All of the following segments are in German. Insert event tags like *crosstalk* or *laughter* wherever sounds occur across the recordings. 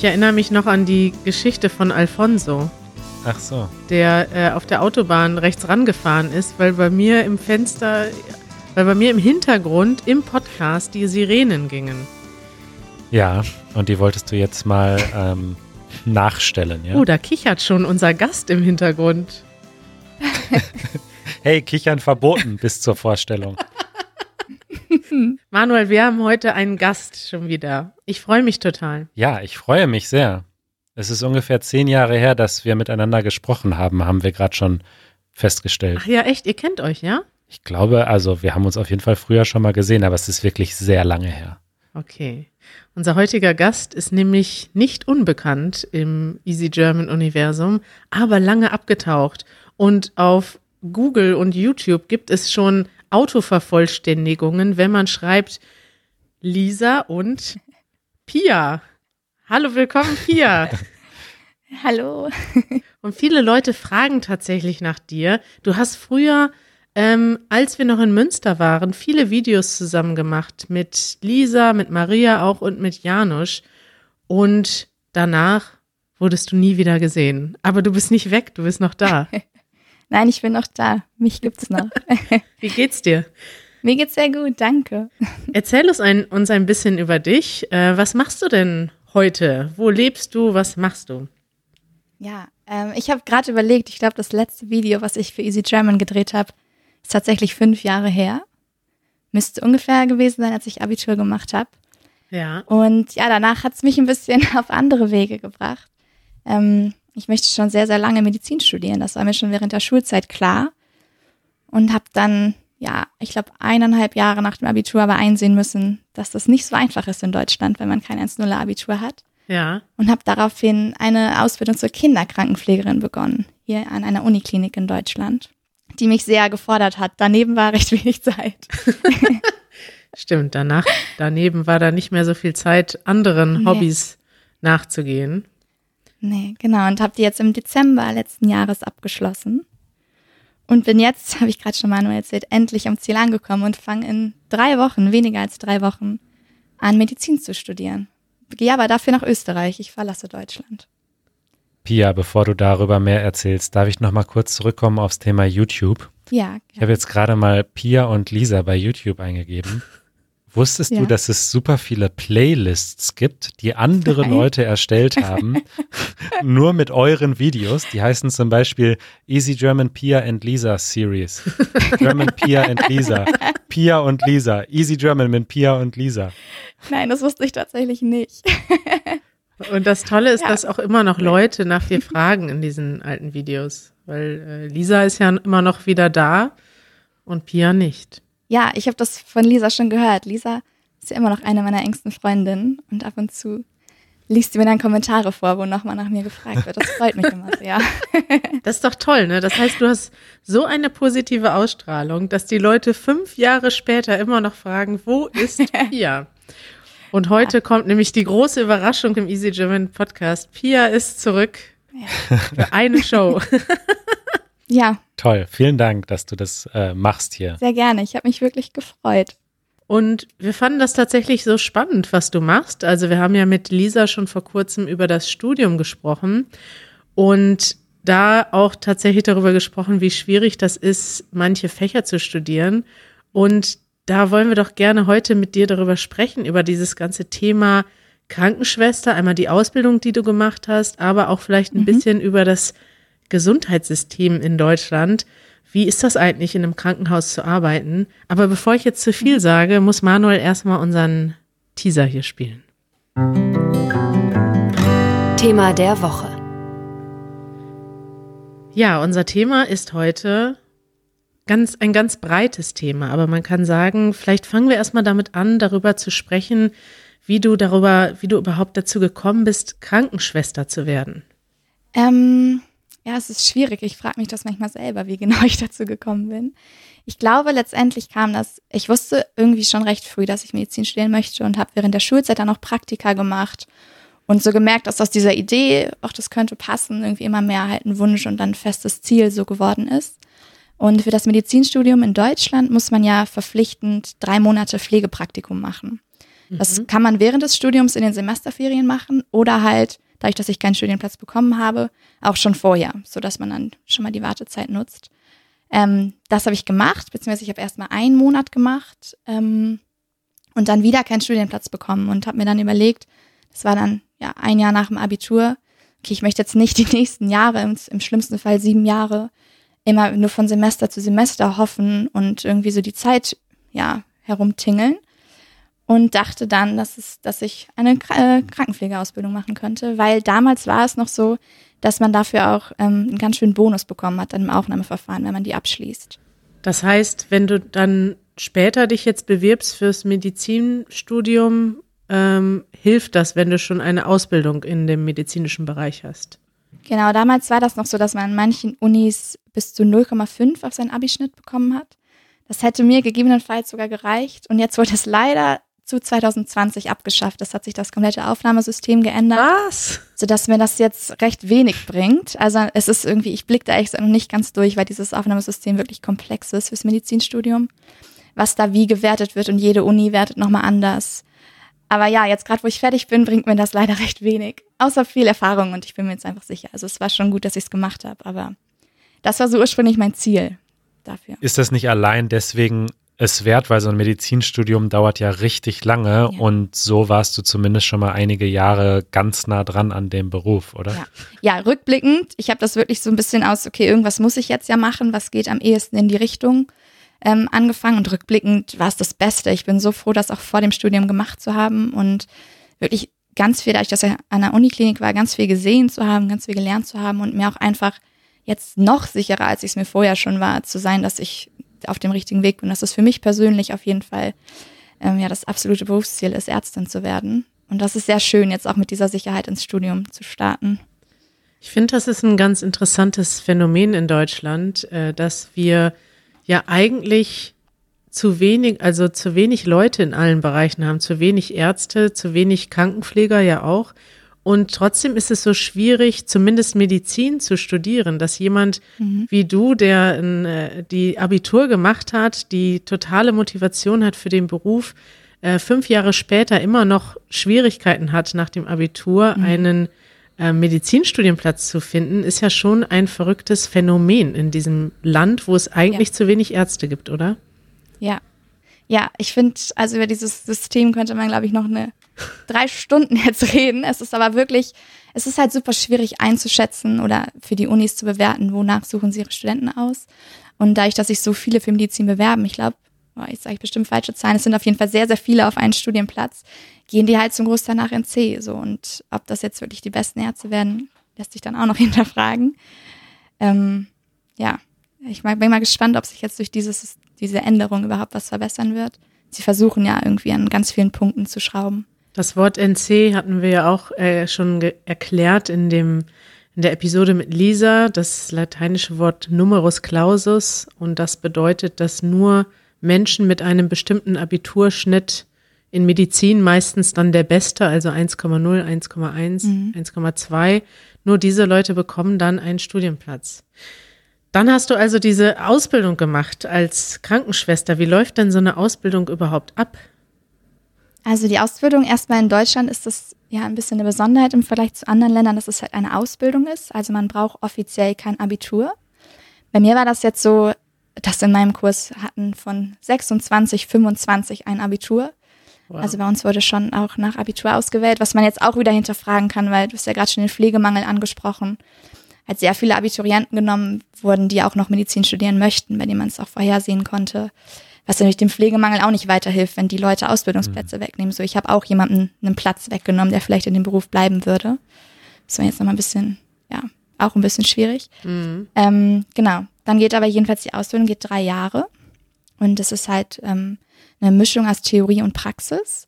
Ich erinnere mich noch an die Geschichte von Alfonso, Ach so. der äh, auf der Autobahn rechts rangefahren ist, weil bei mir im Fenster, weil bei mir im Hintergrund im Podcast die Sirenen gingen. Ja, und die wolltest du jetzt mal ähm, nachstellen, ja? Oh, da kichert schon unser Gast im Hintergrund. *laughs* Hey, Kichern verboten bis zur Vorstellung. *laughs* *laughs* Manuel, wir haben heute einen Gast schon wieder. Ich freue mich total. Ja, ich freue mich sehr. Es ist ungefähr zehn Jahre her, dass wir miteinander gesprochen haben, haben wir gerade schon festgestellt. Ach ja, echt, ihr kennt euch, ja? Ich glaube, also wir haben uns auf jeden Fall früher schon mal gesehen, aber es ist wirklich sehr lange her. Okay. Unser heutiger Gast ist nämlich nicht unbekannt im Easy German Universum, aber lange abgetaucht. Und auf Google und YouTube gibt es schon Autovervollständigungen, wenn man schreibt Lisa und Pia. Hallo, willkommen, Pia. *laughs* Hallo. Und viele Leute fragen tatsächlich nach dir. Du hast früher, ähm, als wir noch in Münster waren, viele Videos zusammen gemacht mit Lisa, mit Maria auch und mit Janusz. Und danach wurdest du nie wieder gesehen. Aber du bist nicht weg, du bist noch da. *laughs* Nein, ich bin noch da. Mich gibt's noch. *laughs* Wie geht's dir? Mir geht's sehr gut, danke. Erzähl uns ein, uns ein bisschen über dich. Äh, was machst du denn heute? Wo lebst du? Was machst du? Ja, ähm, ich habe gerade überlegt, ich glaube, das letzte Video, was ich für Easy German gedreht habe, ist tatsächlich fünf Jahre her. Müsste ungefähr gewesen sein, als ich Abitur gemacht habe. Ja. Und ja, danach hat's mich ein bisschen *laughs* auf andere Wege gebracht. Ähm, ich möchte schon sehr, sehr lange Medizin studieren. Das war mir schon während der Schulzeit klar. Und habe dann, ja, ich glaube, eineinhalb Jahre nach dem Abitur aber einsehen müssen, dass das nicht so einfach ist in Deutschland, wenn man kein 1-0er Abitur hat. Ja. Und habe daraufhin eine Ausbildung zur Kinderkrankenpflegerin begonnen, hier an einer Uniklinik in Deutschland, die mich sehr gefordert hat. Daneben war recht *laughs* wenig Zeit. Stimmt, danach, daneben war da nicht mehr so viel Zeit, anderen Nee. Hobbys nachzugehen. Nee, genau. Und habe die jetzt im Dezember letzten Jahres abgeschlossen. Und bin jetzt, *laughs* habe ich gerade schon Manuel erzählt, endlich am Ziel angekommen und fange in drei Wochen, weniger als drei Wochen, an Medizin zu studieren. Gehe aber dafür nach Österreich. Ich verlasse Deutschland. Pia, bevor du darüber mehr erzählst, darf ich noch mal kurz zurückkommen aufs Thema YouTube. Ja, Ich habe jetzt gerade mal Pia und Lisa bei YouTube eingegeben. Wusstest du, Ja. dass es super viele Playlists gibt, die andere Nein. Leute erstellt *laughs* haben, nur mit euren Videos? Die heißen zum Beispiel Easy German Pia and Lisa Series, German Pia and Lisa, Pia und Lisa, Easy German mit Pia und Lisa. nein, das wusste ich tatsächlich nicht. Und das Tolle ist, Ja. dass auch immer noch Leute nach dir fragen in diesen alten Videos. Weil äh, Lisa ist ja immer noch wieder da und Pia nicht. Ja, ich habe das von Lisa schon gehört. Lisa ist ja immer noch eine meiner engsten Freundinnen und ab und zu liest sie mir dann Kommentare vor, wo nochmal nach mir gefragt wird. Das *laughs* freut mich immer sehr. *laughs* Das ist doch toll, ne? Das heißt, du hast so eine positive Ausstrahlung, dass die Leute fünf Jahre später immer noch fragen, wo ist *laughs* Pia? Und heute kommt nämlich die große Überraschung im Easy German Podcast. Pia ist zurück für eine Show. Ja, Toll, vielen Dank, dass du das äh, machst hier. sehr gerne. Ich habe mich wirklich gefreut. Und wir fanden das tatsächlich so spannend, was du machst. Also wir haben ja mit Lisa schon vor kurzem über das Studium gesprochen und da auch tatsächlich darüber gesprochen, wie schwierig das ist, manche Fächer zu studieren. Und da wollen wir doch gerne heute mit dir darüber sprechen, über dieses ganze Thema Krankenschwester, einmal die Ausbildung, die du gemacht hast, aber auch vielleicht ein bisschen über das Gesundheitssystem in Deutschland. Wie ist das eigentlich, in einem Krankenhaus zu arbeiten? Aber bevor ich jetzt zu viel sage, muss Manuel erstmal unseren Teaser hier spielen. Thema der Woche. Ja, unser Thema ist heute ganz, ein ganz breites Thema, aber man kann sagen, vielleicht fangen wir erstmal damit an, darüber zu sprechen, wie du darüber, wie du überhaupt dazu gekommen bist, Krankenschwester zu werden. Ähm, ja, es ist schwierig. Ich frage mich das manchmal selber, wie genau *laughs* ich dazu gekommen bin. Ich glaube, letztendlich kam das, ich wusste irgendwie schon recht früh, dass ich Medizin studieren möchte und habe während der Schulzeit dann auch Praktika gemacht und so gemerkt, dass aus dieser Idee, ach, das könnte passen, irgendwie immer mehr halt ein Wunsch und dann ein festes Ziel so geworden ist. Und für das Medizinstudium in Deutschland muss man ja verpflichtend drei Monate Pflegepraktikum machen. Das Mhm. kann man während des Studiums in den Semesterferien machen oder halt, dadurch, dass ich keinen Studienplatz bekommen habe, auch schon vorher, sodass man dann schon mal die Wartezeit nutzt. Ähm, das habe ich gemacht, beziehungsweise ich habe erst mal einen Monat gemacht ähm, und dann wieder keinen Studienplatz bekommen und habe mir dann überlegt, das war dann ja ein Jahr nach dem Abitur, okay, ich möchte jetzt nicht die *laughs* nächsten Jahre, im, im schlimmsten Fall sieben Jahre, immer nur von Semester zu Semester hoffen und irgendwie so die Zeit ja herumtingeln und dachte dann, dass es, dass ich eine äh, Krankenpflegeausbildung machen könnte, weil damals war es noch so, dass man dafür auch ähm, einen ganz schönen Bonus bekommen hat im Aufnahmeverfahren, wenn man die abschließt. Das heißt, wenn du dann später dich jetzt bewirbst fürs Medizinstudium, ähm, hilft das, wenn du schon eine Ausbildung in dem medizinischen Bereich hast. Genau, damals war das noch so, dass man an manchen Unis bis zu 0,5 auf seinen Abischnitt bekommen hat. Das hätte mir gegebenenfalls sogar gereicht. Und jetzt wurde es leider zu 2020 abgeschafft. Das hat sich das komplette Aufnahmesystem geändert, Was? sodass mir das jetzt recht wenig bringt. Also es ist irgendwie, ich blicke da echt noch nicht ganz durch, weil dieses Aufnahmesystem wirklich komplex ist fürs Medizinstudium. Was da wie gewertet wird und jede Uni wertet nochmal anders. Aber ja, jetzt gerade wo ich fertig bin, bringt mir das leider recht wenig. Außer viel Erfahrung und ich bin mir jetzt einfach sicher. Also es war schon gut, dass ich es gemacht habe, aber das war so ursprünglich mein Ziel dafür. Ist das nicht allein deswegen es wert, weil so ein Medizinstudium dauert ja richtig lange Ja. und so warst du zumindest schon mal einige Jahre ganz nah dran an dem Beruf, oder? Ja. Ja, rückblickend, ich habe das wirklich so ein bisschen aus, okay, irgendwas muss ich jetzt ja machen, was geht am ehesten in die Richtung ähm, angefangen und rückblickend war es das Beste. Ich bin so froh, das auch vor dem Studium gemacht zu haben und wirklich ganz viel, dass ich an der Uniklinik war, ganz viel gesehen zu haben, ganz viel gelernt zu haben und mir auch einfach jetzt noch sicherer, als ich es mir vorher schon war, zu sein, dass ich auf dem richtigen Weg bin. Dass es für mich persönlich auf jeden Fall ähm, ja das absolute Berufsziel ist, Ärztin zu werden. Und das ist sehr schön, jetzt auch mit dieser Sicherheit ins Studium zu starten. Ich finde, das ist ein ganz interessantes Phänomen in Deutschland, äh, dass wir ja eigentlich zu wenig, also zu wenig Leute in allen Bereichen haben, zu wenig Ärzte, zu wenig Krankenpfleger ja auch. Und trotzdem ist es so schwierig, zumindest Medizin zu studieren, dass jemand wie du, der äh, die Abitur gemacht hat, die totale Motivation hat für den Beruf, äh, fünf Jahre später immer noch Schwierigkeiten hat, nach dem Abitur einen äh, Medizinstudienplatz zu finden, ist ja schon ein verrücktes Phänomen in diesem Land, wo es eigentlich zu wenig Ärzte gibt, oder? Ja. Ja, ich finde, also über dieses System könnte man, glaube ich, noch eine drei Stunden jetzt reden. Es ist aber wirklich, es ist halt super schwierig einzuschätzen oder für die Unis zu bewerten, wonach suchen sie ihre Studenten aus. Und dadurch, dass sich so viele für Medizin bewerben, ich glaube, ich sage bestimmt falsche Zahlen, es sind auf jeden Fall sehr, sehr viele auf einen Studienplatz, gehen die halt zum Großteil nach NC. So. Und ob das jetzt wirklich die besten Ärzte werden, lässt sich dann auch noch *laughs* hinterfragen. Ähm, ja, ich bin mal gespannt, ob sich jetzt durch dieses, diese Änderung überhaupt was verbessern wird. Sie versuchen ja irgendwie an ganz vielen Punkten zu schrauben. Das Wort NC hatten wir ja auch äh, schon erklärt in dem in der Episode mit Lisa, das lateinische Wort Numerus Clausus und das bedeutet, dass nur Menschen mit einem bestimmten Abiturschnitt in Medizin meistens dann der beste, also 1,0, 1,1, 1,2, nur diese Leute bekommen dann einen Studienplatz. Dann hast du also diese Ausbildung gemacht als Krankenschwester. Wie läuft denn so eine Ausbildung überhaupt ab? Also die Ausbildung erstmal in Deutschland ist das ja ein bisschen eine Besonderheit im Vergleich zu anderen Ländern, dass es halt eine Ausbildung ist. Also man braucht offiziell kein Abitur. Bei mir war das jetzt so, dass in meinem Kurs hatten von 26, 25 ein Abitur. Wow. Also bei uns wurde schon auch nach Abitur ausgewählt, was man jetzt auch wieder hinterfragen kann, weil du hast ja gerade schon den Pflegemangel angesprochen. Hat sehr viele Abiturienten genommen wurden, die auch noch Medizin studieren möchten, bei denen man es auch vorhersehen konnte. Was natürlich dem Pflegemangel auch nicht weiterhilft, wenn die Leute Ausbildungsplätze wegnehmen. So, ich habe auch jemanden einen Platz weggenommen, der vielleicht in dem Beruf bleiben würde. Das war jetzt nochmal ein bisschen, ja, auch ein bisschen schwierig. Ähm, genau. Dann geht aber jedenfalls die Ausbildung geht drei Jahre. Und das ist halt ähm, eine Mischung aus Theorie und Praxis.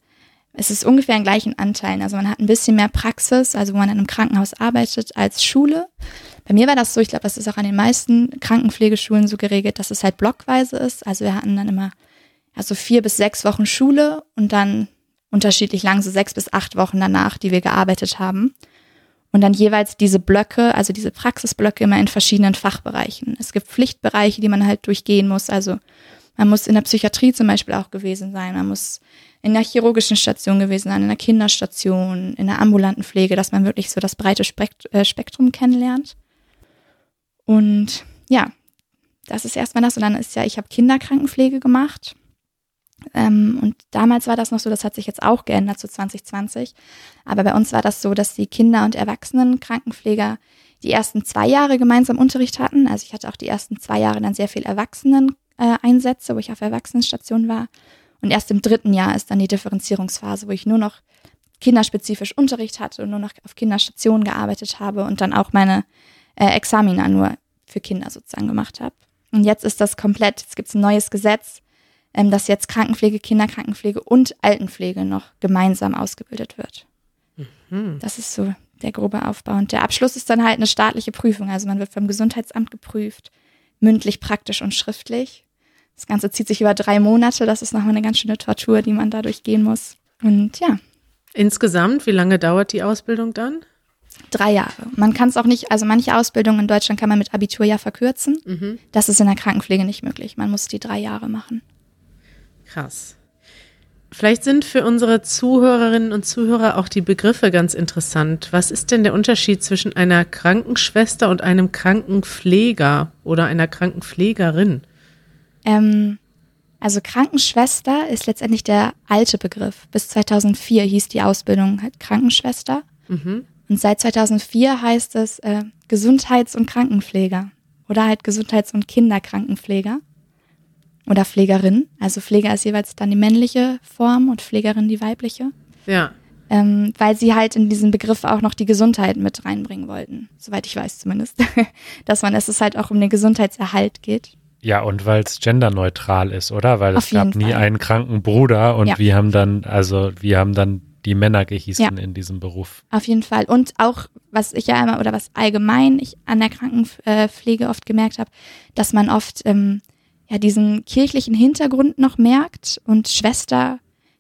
Es ist ungefähr in gleichen Anteilen. Also man hat ein bisschen mehr Praxis, also wo man in einem Krankenhaus arbeitet, als Schule. Bei mir war das so, ich glaube, das ist auch an den meisten Krankenpflegeschulen so geregelt, dass es halt blockweise ist. Also wir hatten dann immer also vier bis sechs Wochen Schule und dann unterschiedlich lang, so sechs bis acht Wochen danach, die wir gearbeitet haben. Und dann jeweils diese Blöcke, also diese Praxisblöcke immer in verschiedenen Fachbereichen. Es gibt Pflichtbereiche, die man halt durchgehen muss. Also man muss in der Psychiatrie zum Beispiel auch gewesen sein. Man muss in einer chirurgischen Station gewesen sein, in einer Kinderstation, in einer ambulanten Pflege, dass man wirklich so das breite äh, Spektrum kennenlernt. Und ja, das ist erstmal das. Und dann ist ja, ich habe Kinderkrankenpflege gemacht. Ähm, und damals war das noch so, das hat sich jetzt auch geändert zu 2020. Aber bei uns war das so, dass die Kinder- und Erwachsenenkrankenpfleger die ersten zwei Jahre gemeinsam Unterricht hatten. Also ich hatte auch die ersten zwei Jahre dann sehr viel Erwachsenen-Einsätze, wo ich auf Erwachsenenstation war. Und erst im dritten Jahr ist dann die Differenzierungsphase, wo ich nur noch kinderspezifisch Unterricht hatte und nur noch auf Kinderstationen gearbeitet habe und dann auch meine äh, Examina nur für Kinder sozusagen gemacht habe. Und jetzt ist das komplett, jetzt gibt es ein neues Gesetz, ähm, dass jetzt Krankenpflege, Kinderkrankenpflege und Altenpflege noch gemeinsam ausgebildet wird. Mhm. Das ist so der grobe Aufbau. Und der Abschluss ist dann halt eine staatliche Prüfung. Also man wird vom Gesundheitsamt geprüft, mündlich, praktisch und schriftlich. Das Ganze zieht sich über drei Monate. Das ist nochmal eine ganz schöne Tortur, die man dadurch gehen muss. Und ja. Insgesamt, wie lange dauert die Ausbildung dann? Drei Jahre. Man kann es auch nicht, also manche Ausbildungen in Deutschland kann man mit Abitur ja verkürzen. Mhm. Das ist in der Krankenpflege nicht möglich. Man muss die drei Jahre machen. Krass. Vielleicht sind für unsere Zuhörerinnen und Zuhörer auch die Begriffe ganz interessant. Was ist denn der Unterschied zwischen einer Krankenschwester und einem Krankenpfleger oder einer Krankenpflegerin? Ähm, also Krankenschwester ist letztendlich der alte Begriff. Bis 2004 hieß die Ausbildung halt Krankenschwester. Mhm. Und seit 2004 heißt es äh, Gesundheits- und Krankenpfleger oder halt Gesundheits- und Kinderkrankenpfleger oder Pflegerin. Also Pfleger ist jeweils dann die männliche Form und Pflegerin die weibliche. Ja. Ähm, weil sie halt in diesen Begriff auch noch die Gesundheit mit reinbringen wollten, soweit ich weiß zumindest. *laughs* Dass man, dass es halt auch um den Gesundheitserhalt geht. Ja, und weil es genderneutral ist, oder? Weil Auf es gab nie einen kranken Bruder und ja. wir haben dann, also wir haben dann die Männer gehießen ja. in diesem Beruf. Auf jeden Fall. Und auch, was ich ja immer, oder was allgemein ich an der Krankenpflege oft gemerkt habe, dass man oft ähm, ja diesen kirchlichen Hintergrund noch merkt und Schwester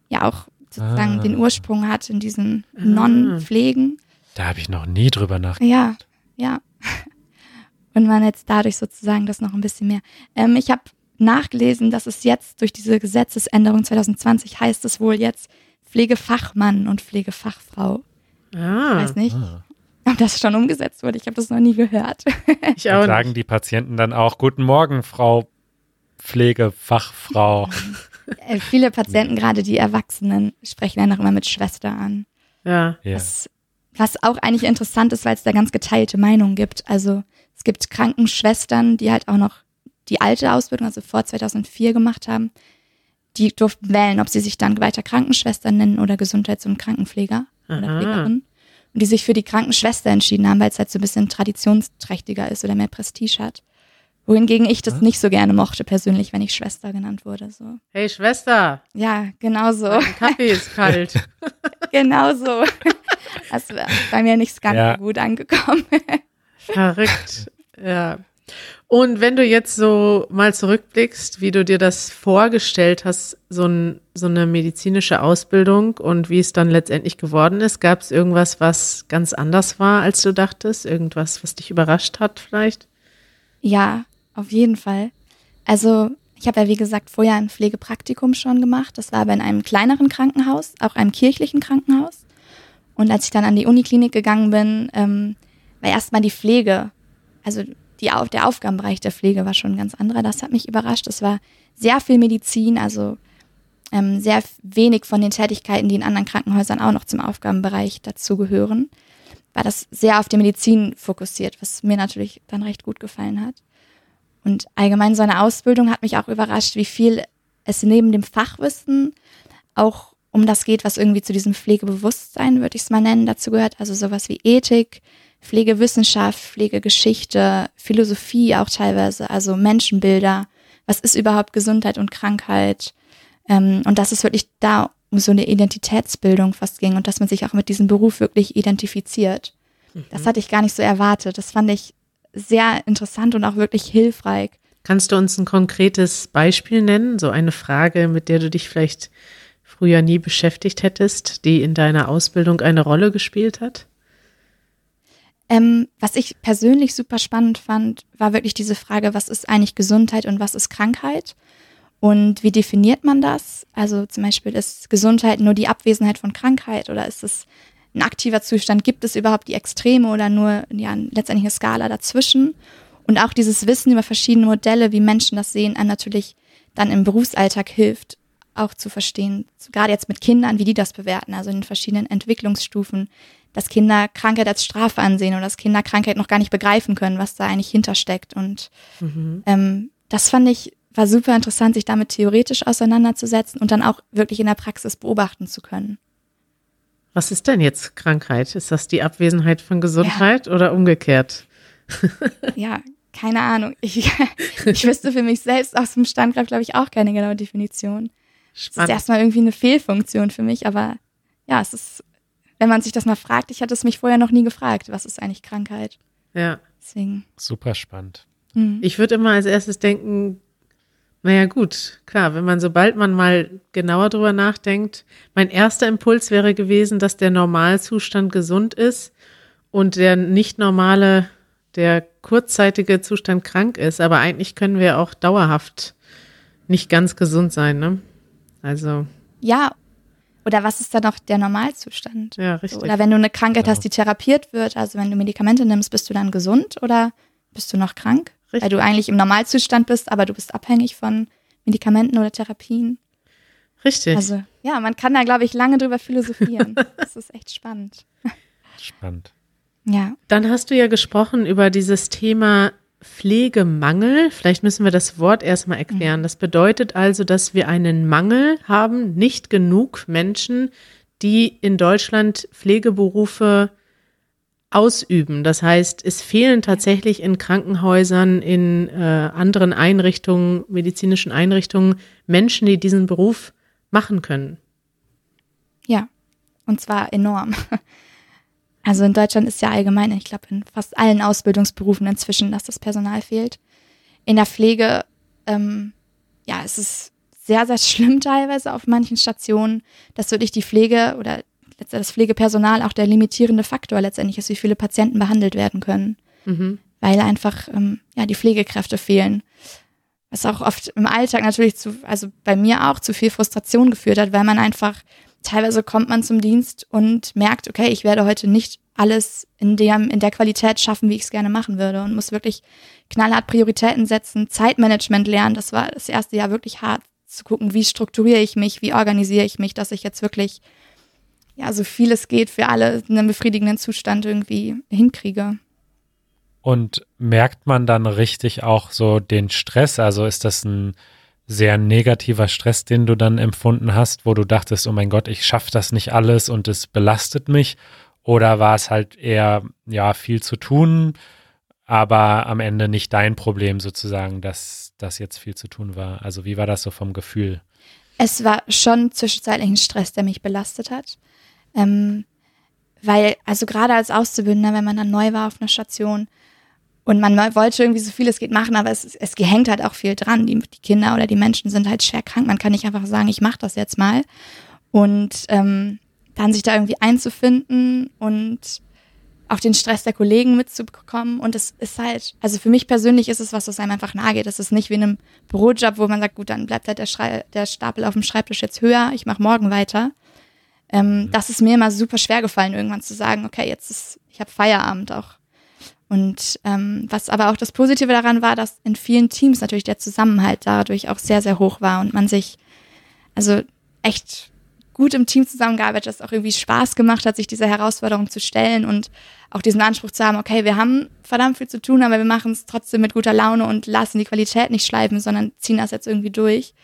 ja auch sozusagen ah. den Ursprung hat in diesen ah. Nonnenpflegen. Da habe ich noch nie drüber nachgedacht. Ja, ja. *laughs* Und man jetzt dadurch sozusagen das noch ein bisschen mehr. Ähm, ich habe nachgelesen, dass es jetzt durch diese Gesetzesänderung 2020 heißt es wohl jetzt Pflegefachmann und Pflegefachfrau. Ah. Ich weiß nicht, ah. ob das schon umgesetzt wurde. Ich habe das noch nie gehört. *laughs* Ich auch sagen die Patienten dann auch, guten Morgen, Frau Pflegefachfrau. *laughs* Äh, viele Patienten, gerade die Erwachsenen, sprechen dann auch immer mit Schwester an. Ja. Was, was auch eigentlich interessant ist, weil es da ganz geteilte Meinungen gibt. Also es gibt Krankenschwestern, die halt auch noch die alte Ausbildung, also vor 2004 gemacht haben. Die durften wählen, ob sie sich dann weiter Krankenschwester nennen oder Gesundheits- und Krankenpfleger Aha. oder Pflegerin. Und die sich für die Krankenschwester entschieden haben, weil es halt so ein bisschen traditionsträchtiger ist oder mehr Prestige hat. Wohingegen ich das nicht so gerne mochte persönlich, wenn ich Schwester genannt wurde. So. Hey Schwester. Ja, genau so. Mein Kaffee ist *laughs* kalt. genau so. Das wäre bei mir nicht ganz ja. gut angekommen. Verrückt. Ja. Und wenn du jetzt so mal zurückblickst, wie du dir das vorgestellt hast, so, ein, so eine medizinische Ausbildung und wie es dann letztendlich geworden ist, gab es irgendwas, was ganz anders war, als du dachtest? Irgendwas, was dich überrascht hat vielleicht? Ja, auf jeden Fall. Also ich habe ja, wie gesagt, vorher ein Pflegepraktikum schon gemacht. Das war aber in einem kleineren Krankenhaus, auch einem kirchlichen Krankenhaus. Und als ich dann an die Uniklinik gegangen bin, ähm, war erstmal die Pflege, also die, der Aufgabenbereich der Pflege war schon ein ganz anderer. Das hat mich überrascht. Es war sehr viel Medizin, also ähm, sehr wenig von den Tätigkeiten, die in anderen Krankenhäusern auch noch zum Aufgabenbereich dazugehören. War das sehr auf die Medizin fokussiert, was mir natürlich dann recht gut gefallen hat. Und allgemein so eine Ausbildung hat mich auch überrascht, wie viel es neben dem Fachwissen auch um das geht, was irgendwie zu diesem Pflegebewusstsein, würde ich es mal nennen, dazu gehört. Also sowas wie Ethik, Pflegewissenschaft, Pflegegeschichte, Philosophie auch teilweise, also Menschenbilder. Was ist überhaupt Gesundheit und Krankheit? Ähm, und dass es wirklich da um so eine Identitätsbildung fast ging und dass man sich auch mit diesem Beruf wirklich identifiziert. Mhm. Das hatte ich gar nicht so erwartet. Das fand ich sehr interessant und auch wirklich hilfreich. Kannst du uns ein konkretes Beispiel nennen? So eine Frage, mit der du dich vielleicht früher nie beschäftigt hättest, die in deiner Ausbildung eine Rolle gespielt hat? Ähm, was ich persönlich super spannend fand, war wirklich diese Frage, was ist eigentlich Gesundheit und was ist Krankheit? Und wie definiert man das? Also zum Beispiel ist Gesundheit nur die Abwesenheit von Krankheit oder ist es ein aktiver Zustand? Gibt es überhaupt die Extreme oder nur ja, letztendlich eine Skala dazwischen? Und auch dieses Wissen über verschiedene Modelle, wie Menschen das sehen, einem natürlich dann im Berufsalltag hilft, auch zu verstehen, gerade jetzt mit Kindern, wie die das bewerten, also in den verschiedenen Entwicklungsstufen, dass Kinder Krankheit als Strafe ansehen oder dass Kinder Krankheit noch gar nicht begreifen können, was da eigentlich hintersteckt. Und mhm. ähm, das fand ich, war super interessant, sich damit theoretisch auseinanderzusetzen und dann auch wirklich in der Praxis beobachten zu können. Was ist denn jetzt Krankheit? Ist das die Abwesenheit von Gesundheit ja. oder umgekehrt? *laughs* ja, keine Ahnung. Ich, *laughs* ich wüsste für mich selbst aus dem Standgraf, glaube ich, auch keine genaue Definition. Spannend. Das ist erstmal irgendwie eine Fehlfunktion für mich, aber ja, es ist, wenn man sich das mal fragt, ich hatte es mich vorher noch nie gefragt, was ist eigentlich Krankheit? Ja. Deswegen. Super spannend. Mhm. Ich würde immer als erstes denken, naja, gut, klar, wenn man, sobald man mal genauer drüber nachdenkt, mein erster Impuls wäre gewesen, dass der Normalzustand gesund ist und der nicht normale, der kurzzeitige Zustand krank ist. Aber eigentlich können wir auch dauerhaft nicht ganz gesund sein, ne? Also. Ja. Oder was ist dann noch der Normalzustand? Ja, richtig. Oder wenn du eine Krankheit hast, die therapiert wird, also wenn du Medikamente nimmst, bist du dann gesund oder bist du noch krank? Richtig. Weil du eigentlich im Normalzustand bist, aber du bist abhängig von Medikamenten oder Therapien. Richtig. Also, ja, man kann da, glaube ich, lange drüber philosophieren. *laughs* das ist echt spannend. Spannend. Ja. Dann hast du ja gesprochen über dieses Thema Pflegemangel. Vielleicht müssen wir das Wort erstmal erklären. Mhm. Das bedeutet also, dass wir einen Mangel haben, nicht genug Menschen, die in Deutschland Pflegeberufe ausüben. Das heißt, es fehlen tatsächlich in Krankenhäusern, in äh, anderen Einrichtungen, medizinischen Einrichtungen Menschen, die diesen Beruf machen können. Ja, und zwar enorm. Also in Deutschland ist ja allgemein, ich glaube in fast allen Ausbildungsberufen inzwischen, dass das Personal fehlt. In der Pflege, ähm, ja, es ist sehr, sehr schlimm teilweise auf manchen Stationen, dass wirklich die Pflege oder das Pflegepersonal auch der limitierende Faktor letztendlich ist, wie viele Patienten behandelt werden können. Mhm. Weil einfach ähm, ja, die Pflegekräfte fehlen. Was auch oft im Alltag natürlich zu, also bei mir auch zu viel Frustration geführt hat, weil man einfach teilweise kommt man zum Dienst und merkt, okay, ich werde heute nicht alles in, dem, in der Qualität schaffen, wie ich es gerne machen würde und muss wirklich knallhart Prioritäten setzen, Zeitmanagement lernen. Das war das erste Jahr wirklich hart zu gucken, wie strukturiere ich mich, wie organisiere ich mich, dass ich jetzt wirklich ja so viel es geht für alle in einem befriedigenden Zustand irgendwie hinkriege. Und merkt man dann richtig auch so den Stress? Also ist das ein sehr negativer Stress, den du dann empfunden hast, wo du dachtest, oh mein Gott, ich schaffe das nicht alles und es belastet mich? Oder war es halt eher, ja, viel zu tun, aber am Ende nicht dein Problem sozusagen, dass das jetzt viel zu tun war? Also wie war das so vom Gefühl? Es war schon zwischenzeitlich ein Stress, der mich belastet hat. Ähm, weil, also gerade als Auszubildender, wenn man dann neu war auf einer Station, und man wollte irgendwie so viel es geht machen, aber es, es hängt halt auch viel dran. Die, die Kinder oder die Menschen sind halt schwer krank. Man kann nicht einfach sagen, ich mache das jetzt mal. Und ähm, dann sich da irgendwie einzufinden und auch den Stress der Kollegen mitzubekommen. Und es ist halt, also für mich persönlich ist es was, was einem einfach nahe geht. Es ist nicht wie in einem Bürojob, wo man sagt, gut, dann bleibt halt der, Schrei der Stapel auf dem Schreibtisch jetzt höher, ich mache morgen weiter. Ähm, mhm. Das ist mir immer super schwer gefallen, irgendwann zu sagen, okay, jetzt ist, ich habe Feierabend auch. Und ähm, was aber auch das Positive daran war, dass in vielen Teams natürlich der Zusammenhalt dadurch auch sehr, sehr hoch war und man sich also echt gut im Team zusammengearbeitet, dass es auch irgendwie Spaß gemacht hat, sich dieser Herausforderung zu stellen und auch diesen Anspruch zu haben, okay, wir haben verdammt viel zu tun, aber wir machen es trotzdem mit guter Laune und lassen die Qualität nicht schleifen, sondern ziehen das jetzt irgendwie durch,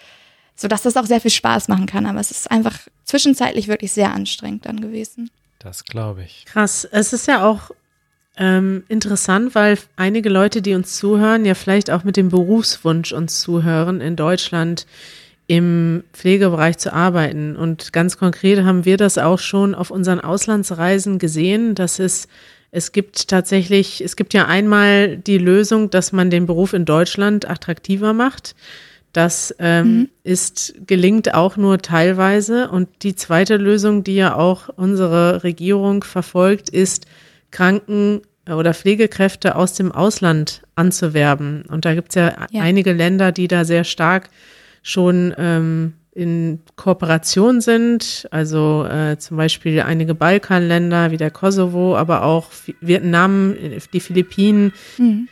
sodass das auch sehr viel Spaß machen kann. Aber es ist einfach zwischenzeitlich wirklich sehr anstrengend dann gewesen. Das glaube ich. Krass. Es ist ja auch ähm, interessant, weil einige Leute, die uns zuhören, ja vielleicht auch mit dem Berufswunsch uns zuhören, in Deutschland im Pflegebereich zu arbeiten. Und ganz konkret haben wir das auch schon auf unseren Auslandsreisen gesehen, dass es es gibt tatsächlich, es gibt ja einmal die Lösung, dass man den Beruf in Deutschland attraktiver macht. Das ähm, mhm. ist, gelingt auch nur teilweise. Und die zweite Lösung, die ja auch unsere Regierung verfolgt, ist, Kranken- oder Pflegekräfte aus dem Ausland anzuwerben. Und da gibt es ja, ja, einige Länder, die da sehr stark schon ähm, in Kooperation sind, also äh, zum Beispiel einige Balkanländer wie der Kosovo, aber auch Vietnam, die Philippinen. Mhm.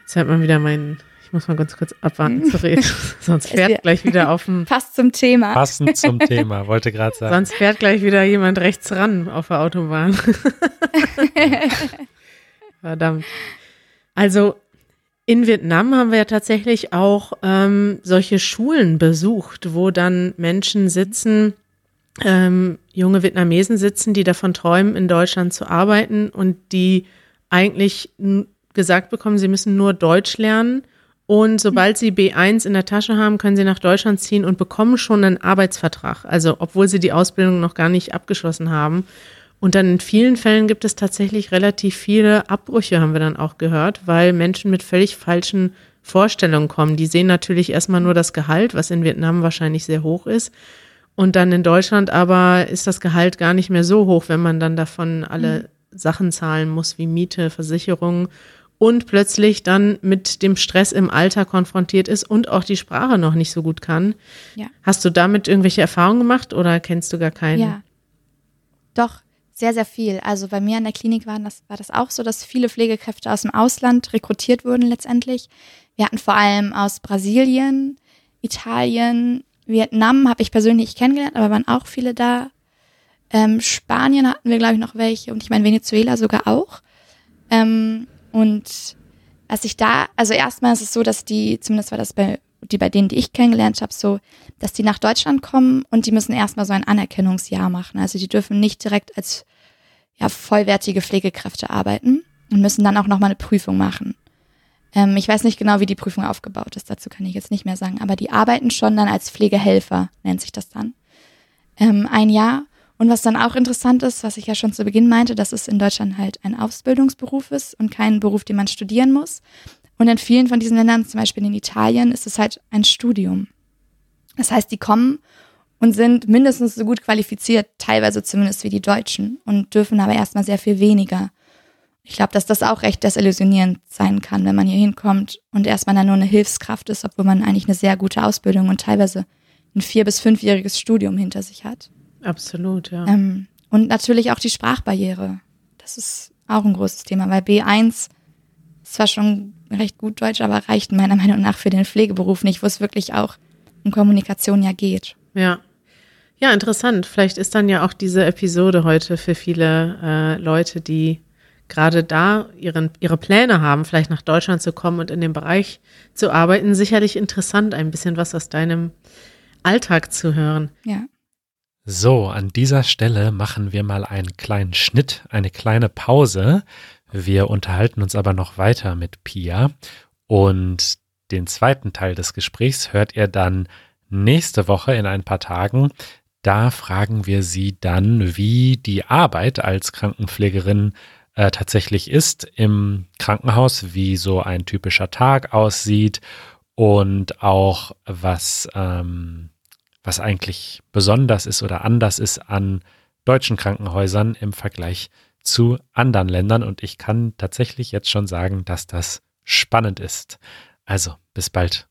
Jetzt hört man wieder meinen, ich muss mal ganz kurz abwarten mhm. zu reden, *laughs* sonst fährt gleich wieder auf dem. *laughs* Passt zum Thema. Passend zum Thema, wollte gerade sagen. Sonst fährt gleich wieder jemand rechts ran auf der Autobahn. *laughs* Verdammt. Also in Vietnam haben wir ja tatsächlich auch ähm, solche Schulen besucht, wo dann Menschen sitzen, ähm, junge Vietnamesen sitzen, die davon träumen, in Deutschland zu arbeiten und die eigentlich gesagt bekommen, sie müssen nur Deutsch lernen. Und sobald sie B1 in der Tasche haben, können sie nach Deutschland ziehen und bekommen schon einen Arbeitsvertrag. Also, obwohl sie die Ausbildung noch gar nicht abgeschlossen haben. Und dann in vielen Fällen gibt es tatsächlich relativ viele Abbrüche, haben wir dann auch gehört, weil Menschen mit völlig falschen Vorstellungen kommen. Die sehen natürlich erstmal nur das Gehalt, was in Vietnam wahrscheinlich sehr hoch ist. Und dann in Deutschland aber ist das Gehalt gar nicht mehr so hoch, wenn man dann davon alle mhm. Sachen zahlen muss, wie Miete, Versicherung und plötzlich dann mit dem Stress im Alter konfrontiert ist und auch die Sprache noch nicht so gut kann. Ja. Hast du damit irgendwelche Erfahrungen gemacht oder kennst du gar keinen? Ja. Doch, sehr, sehr viel. Also bei mir an der Klinik war das, war das auch so, dass viele Pflegekräfte aus dem Ausland rekrutiert wurden letztendlich. Wir hatten vor allem aus Brasilien, Italien, Vietnam habe ich persönlich kennengelernt, aber waren auch viele da. Ähm, Spanien hatten wir, glaube ich, noch welche und ich meine Venezuela sogar auch. Ähm, und als ich da, also erstmal ist es so, dass die, zumindest war das bei die bei denen, die ich kennengelernt habe, so, dass die nach Deutschland kommen und die müssen erstmal so ein Anerkennungsjahr machen. Also die dürfen nicht direkt als ja, vollwertige Pflegekräfte arbeiten und müssen dann auch nochmal eine Prüfung machen. Ähm, ich weiß nicht genau, wie die Prüfung aufgebaut ist, dazu kann ich jetzt nicht mehr sagen, aber die arbeiten schon dann als Pflegehelfer, nennt sich das dann. Ähm, ein Jahr. Und was dann auch interessant ist, was ich ja schon zu Beginn meinte, dass es in Deutschland halt ein Ausbildungsberuf ist und kein Beruf, den man studieren muss. Und in vielen von diesen Ländern, zum Beispiel in Italien, ist es halt ein Studium. Das heißt, die kommen und sind mindestens so gut qualifiziert, teilweise zumindest wie die Deutschen, und dürfen aber erstmal sehr viel weniger. Ich glaube, dass das auch recht desillusionierend sein kann, wenn man hier hinkommt und erstmal dann nur eine Hilfskraft ist, obwohl man eigentlich eine sehr gute Ausbildung und teilweise ein vier- bis fünfjähriges Studium hinter sich hat. Absolut, ja. Ähm, und natürlich auch die Sprachbarriere. Das ist auch ein großes Thema, weil B1 zwar schon recht gut Deutsch, aber reicht meiner Meinung nach für den Pflegeberuf nicht, wo es wirklich auch um Kommunikation ja geht. Ja. Ja, interessant. Vielleicht ist dann ja auch diese Episode heute für viele äh, Leute, die gerade da ihren, ihre Pläne haben, vielleicht nach Deutschland zu kommen und in dem Bereich zu arbeiten, sicherlich interessant, ein bisschen was aus deinem Alltag zu hören. Ja. So, an dieser Stelle machen wir mal einen kleinen Schnitt, eine kleine Pause. Wir unterhalten uns aber noch weiter mit Pia und den zweiten Teil des Gesprächs hört ihr dann nächste Woche in ein paar Tagen. Da fragen wir sie dann, wie die Arbeit als Krankenpflegerin äh, tatsächlich ist im Krankenhaus, wie so ein typischer Tag aussieht und auch was, ähm, was eigentlich besonders ist oder anders ist an deutschen Krankenhäusern im Vergleich zu anderen Ländern und ich kann tatsächlich jetzt schon sagen, dass das spannend ist. Also, bis bald.